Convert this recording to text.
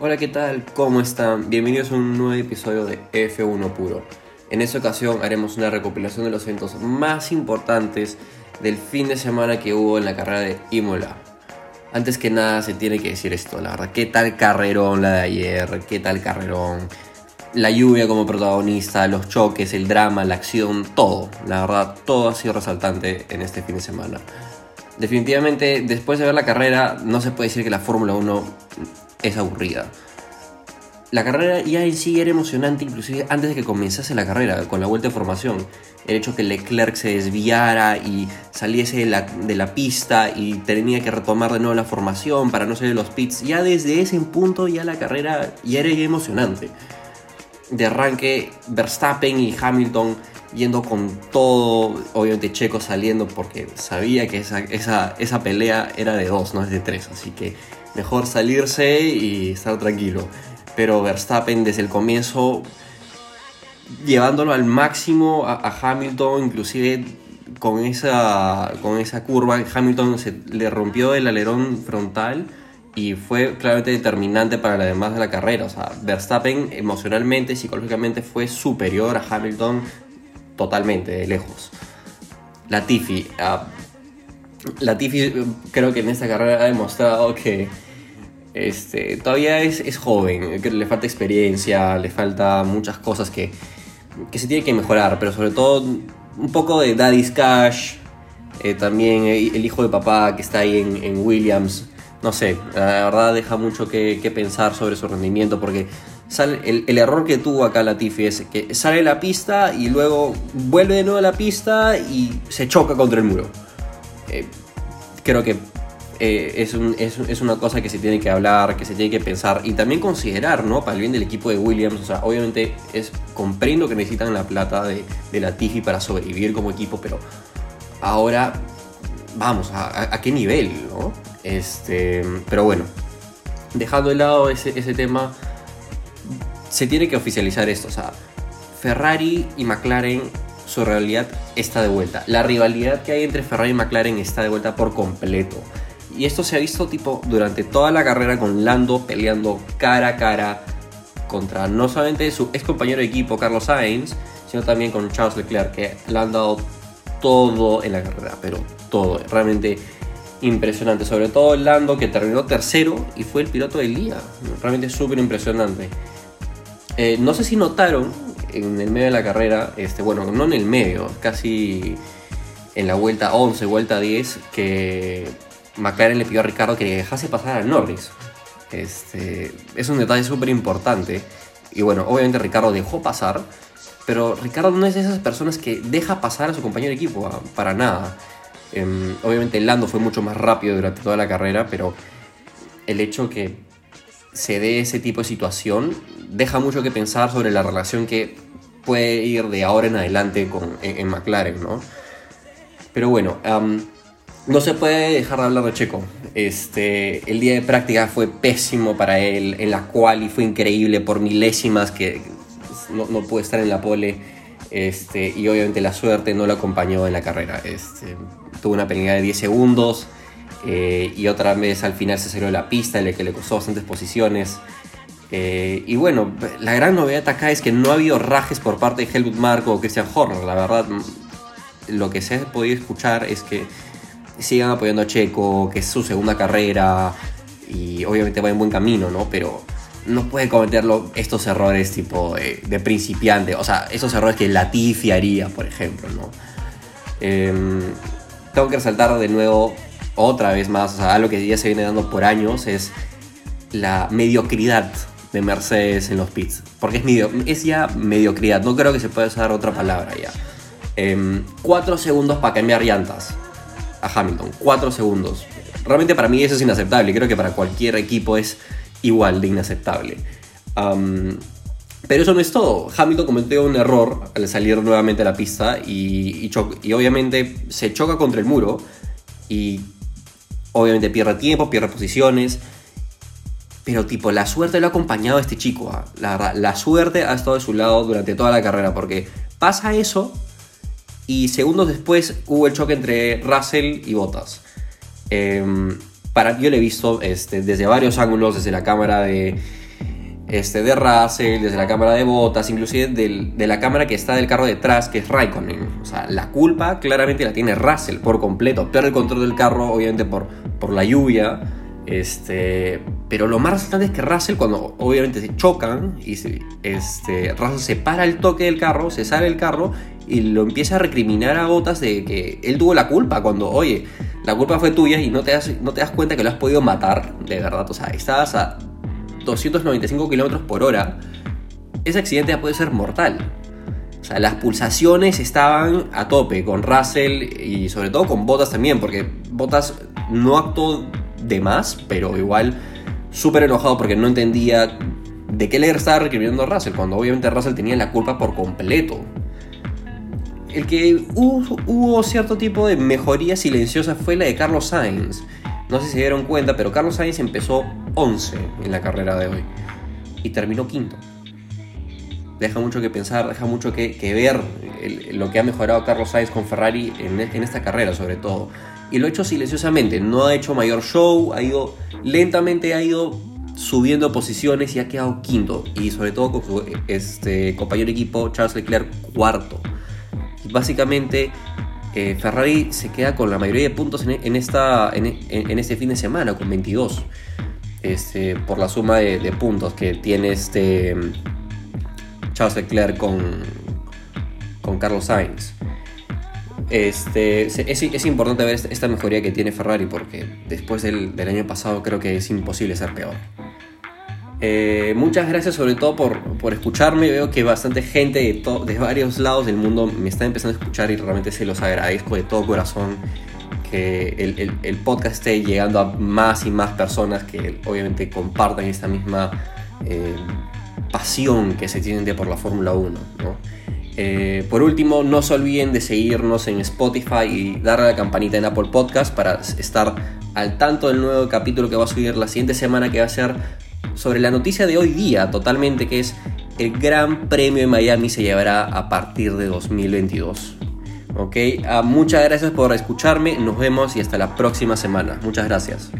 Hola, ¿qué tal? ¿Cómo están? Bienvenidos a un nuevo episodio de F1 Puro. En esta ocasión haremos una recopilación de los eventos más importantes del fin de semana que hubo en la carrera de Imola. Antes que nada se tiene que decir esto, la verdad, qué tal carrerón la de ayer, qué tal carrerón. La lluvia como protagonista, los choques, el drama, la acción, todo. La verdad, todo ha sido resaltante en este fin de semana. Definitivamente, después de ver la carrera, no se puede decir que la Fórmula 1 es aburrida. La carrera ya en sí era emocionante, inclusive antes de que comenzase la carrera, con la vuelta de formación. El hecho que Leclerc se desviara y saliese de la, de la pista y tenía que retomar de nuevo la formación para no salir de los pits. Ya desde ese punto ya la carrera ya era emocionante. De arranque, Verstappen y Hamilton yendo con todo, obviamente Checo saliendo porque sabía que esa, esa, esa pelea era de dos, no es de tres, así que mejor salirse y estar tranquilo. Pero Verstappen desde el comienzo llevándolo al máximo a, Hamilton, inclusive con esa, con esa curva, Hamilton se le rompió el alerón frontal y fue claramente determinante para la demás de la carrera. O sea, Verstappen emocionalmente, psicológicamente fue superior a Hamilton totalmente, de lejos. Latifi, uh, Latifi creo que en esta carrera ha demostrado que este, todavía es, es joven, le falta experiencia, le falta muchas cosas que, que se tienen que mejorar, pero sobre todo un poco de Daddy's Cash, eh, también el hijo de papá que está ahí en, Williams, no sé, la verdad deja mucho que pensar sobre su rendimiento porque el, error que tuvo acá Latifi es que sale la pista y luego vuelve de nuevo a la pista y se choca contra el muro. Eh, creo que eh, es, es, es, una cosa que se tiene que hablar, que se tiene que pensar y también considerar, ¿no? Para el bien del equipo de Williams. O sea, obviamente es, comprendo que necesitan la plata de, de la Tifi para sobrevivir como equipo, pero ahora, vamos, ¿a, a qué nivel, no? Este, pero bueno, dejando de lado ese, ese tema, se tiene que oficializar esto. O sea, Ferrari y McLaren su realidad está de vuelta. La rivalidad que hay entre Ferrari y McLaren está de vuelta por completo. Y esto se ha visto tipo durante toda la carrera con Lando peleando cara a cara contra no solamente su ex compañero de equipo Carlos Sainz, sino también con Charles Leclerc, que le han dado todo en la carrera, pero todo, realmente impresionante. Sobre todo Lando que terminó tercero y fue el piloto del día, realmente súper impresionante. Eh, no sé si notaron en el medio de la carrera, este, bueno, no en el medio, casi en la vuelta 11, vuelta 10, que McLaren le pidió a Ricardo que dejase pasar a Norris. Este, es un detalle súper importante. Y bueno, obviamente Ricardo dejó pasar, pero Ricardo no es de esas personas que deja pasar a su compañero de equipo, para nada. Eh, obviamente Lando fue mucho más rápido durante toda la carrera, pero el hecho que se dé ese tipo de situación deja mucho que pensar sobre la relación que puede ir de ahora en adelante con, en, en McLaren, ¿no? Pero bueno, no se puede dejar de hablar de Checo. Este, el día de práctica fue pésimo para él, en la cual fue increíble por milésimas que no, no pudo estar en la pole. Este, y obviamente la suerte no lo acompañó en la carrera. Este, tuvo una penalidad de 10 segundos eh, y otra vez al final se salió de la pista, que le costó bastantes posiciones. Eh, y bueno, la gran novedad acá es que no ha habido rajes por parte de Helmut Marko o Christian Horner. La verdad, lo que se ha podido escuchar es que sigan apoyando a Checo, que es su segunda carrera y obviamente va en buen camino, ¿no? Pero no puede cometer estos errores tipo de, principiante, o sea, esos errores que Latifi haría, por ejemplo, ¿no? Eh, tengo que resaltar de nuevo, otra vez más, o sea, algo que ya se viene dando por años es la mediocridad de Mercedes en los pits. Porque es, medio, es ya mediocridad, no creo que se pueda usar otra palabra ya. Eh, cuatro segundos para cambiar llantas a Hamilton. 4 segundos. Realmente para mí eso es inaceptable. Creo que para cualquier equipo es igual de inaceptable. Pero eso no es todo. Hamilton cometió un error al salir nuevamente a la pista y, obviamente se choca contra el muro y obviamente pierde tiempo, pierde posiciones. Pero tipo, la suerte lo ha acompañado a este chico. ¿ah? La la suerte ha estado de su lado durante toda la carrera porque pasa eso y segundos después hubo el choque entre Russell y Bottas. Eh, para, yo lo he visto este, desde varios ángulos, desde la cámara de, este, de Russell, desde la cámara de botas, inclusive de la cámara que está del carro detrás, que es Raikkonen. O sea, la culpa claramente la tiene Russell por completo. Pierde el control del carro, obviamente por, por la lluvia. Este, pero lo más resultante es que Russell, cuando obviamente se chocan, y este, Russell se para el toque del carro, se sale el carro y lo empieza a recriminar a Botas de que él tuvo la culpa. Cuando, oye, la culpa fue tuya y no te das, no te das cuenta que lo has podido matar, de verdad. O sea, estabas a 295 kilómetros por hora. Ese accidente ya puede ser mortal. O sea, las pulsaciones estaban a tope con Russell y sobre todo con Botas también, porque Botas no actuó de más, pero igual súper enojado porque no entendía de qué le estaba recriminando a Russell, cuando obviamente Russell tenía la culpa por completo. El que hubo, cierto tipo de mejoría silenciosa fue la de Carlos Sainz. No sé si se dieron cuenta, pero Carlos Sainz empezó 11 en la carrera de hoy y terminó quinto. Deja mucho que pensar, deja mucho que, ver lo que ha mejorado Carlos Sainz con Ferrari en, en esta carrera sobre todo y lo ha hecho silenciosamente, no ha hecho mayor show, ha ido lentamente, ha ido subiendo posiciones y ha quedado quinto. Y sobre todo con su este, compañero equipo Charles Leclerc cuarto. Y básicamente eh, Ferrari se queda con la mayoría de puntos en, esta, en, este fin de semana, con 22. Este, por la suma de, puntos que tiene este Charles Leclerc con, con Carlos Sainz. Este, es, importante ver esta mejoría que tiene Ferrari porque después del, año pasado creo que es imposible ser peor. Eh, muchas gracias sobre todo por, escucharme. Veo que bastante gente de, de, varios lados del mundo me está empezando a escuchar y realmente se los agradezco de todo corazón que el, podcast esté llegando a más y más personas que obviamente compartan esta misma eh, pasión que se tienen de por la Fórmula 1. Eh, por último, no se olviden de seguirnos en Spotify y darle a la campanita en Apple Podcast para estar al tanto del nuevo capítulo que va a subir la siguiente semana que va a ser sobre la noticia de hoy día totalmente que es el Gran Premio de Miami se llevará a partir de 2022. Ok, ah, muchas gracias por escucharme, nos vemos y hasta la próxima semana. Muchas gracias.